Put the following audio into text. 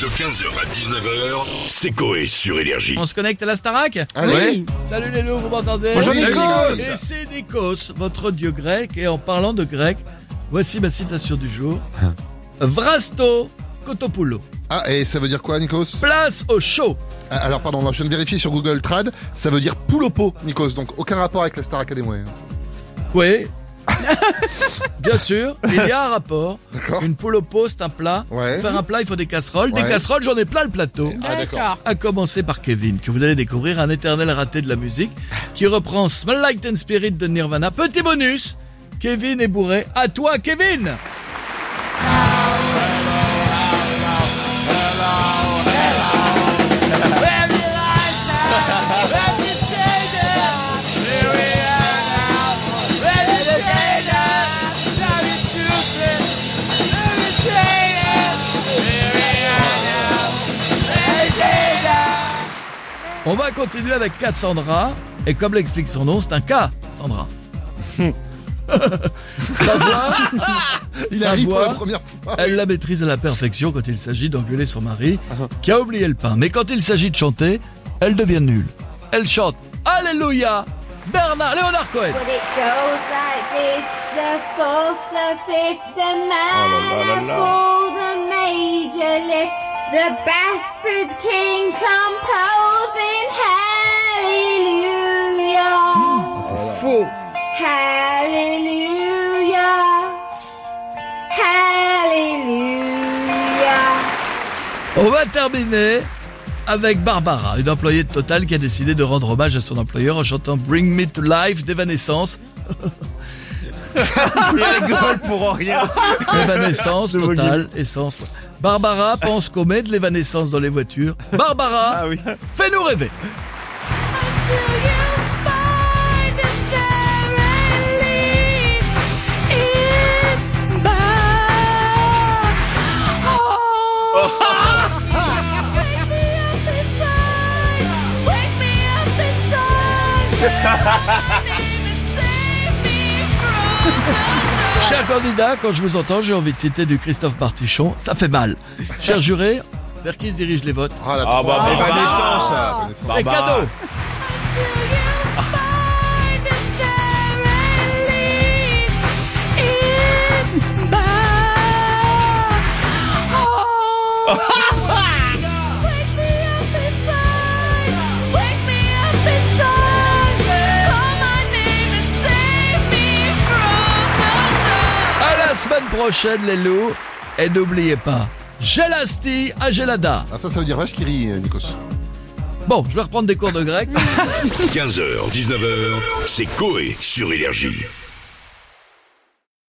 De 15h à 19h, c'est Coé sur Énergie. On se connecte à la Starac Allez. Salut les loups, vous m'entendez Bonjour. Nikos. Et c'est Nikos, votre dieu grec. Et en parlant de grec, voici ma citation du jour. Vrasto Kotopoulou. Ah, et ça veut dire quoi, Nikos? Place au show. Ah, Alors, pardon, non, je viens de vérifier sur Google Trad, ça veut dire pot, Nikos, donc aucun rapport avec la Star Academy. Oui. Bien sûr, il y a un rapport. D'accord. Une poule au c'est un plat. Ouais. Pour faire un plat, il faut des casseroles. Des Ouais. casseroles, j'en ai plein le plateau. Ah, d'accord. À commencer par Kevin, que vous allez découvrir, un éternel raté de la musique, qui reprend Smell Like Teen Spirit de Nirvana. Petit bonus, Kevin est bourré. À toi, Kevin On va continuer avec Cassandra. Et comme l'explique son nom, c'est un K, Sandra. Sa voix, Il Sa arrive pour voix. la première fois. elle la maîtrise à la perfection quand il s'agit d'engueuler son mari, qui a oublié le pain. Mais quand il s'agit de chanter, elle devient nulle. Elle chante Alléluia Bernard Léonard Cohen. But it goes like this the fourth, the fifth, the manifold, the major lift, the Bafford King composing Hallelujah. C'est faux. Hallelujah. Hallelujah. On va terminer avec Barbara, une employée de Total qui a décidé de rendre hommage à son employeur en chantant Bring Me to Life d'Evanescence. Il rigole pour rien. Evanescence, Total, essence. Barbara pense qu'on met de l'évanescence dans les voitures. Barbara, Ah oui. fais-nous rêver. Cher candidat, quand je vous entends, j'ai envie de citer du Christophe Bartichon. Ça fait mal. Cher juré, vers qui se dirigent les votes Ah, la Ah bah. Évanescence. Ah, C'est cadeau. Semaine prochaine, les loups. Et n'oubliez pas, Gelasti à Gelada. Ah, ça, ça veut dire vache qui rit, euh, Nikos. Bon, je vais reprendre des cours de grec. 15h, 19h, c'est Coé sur Énergie.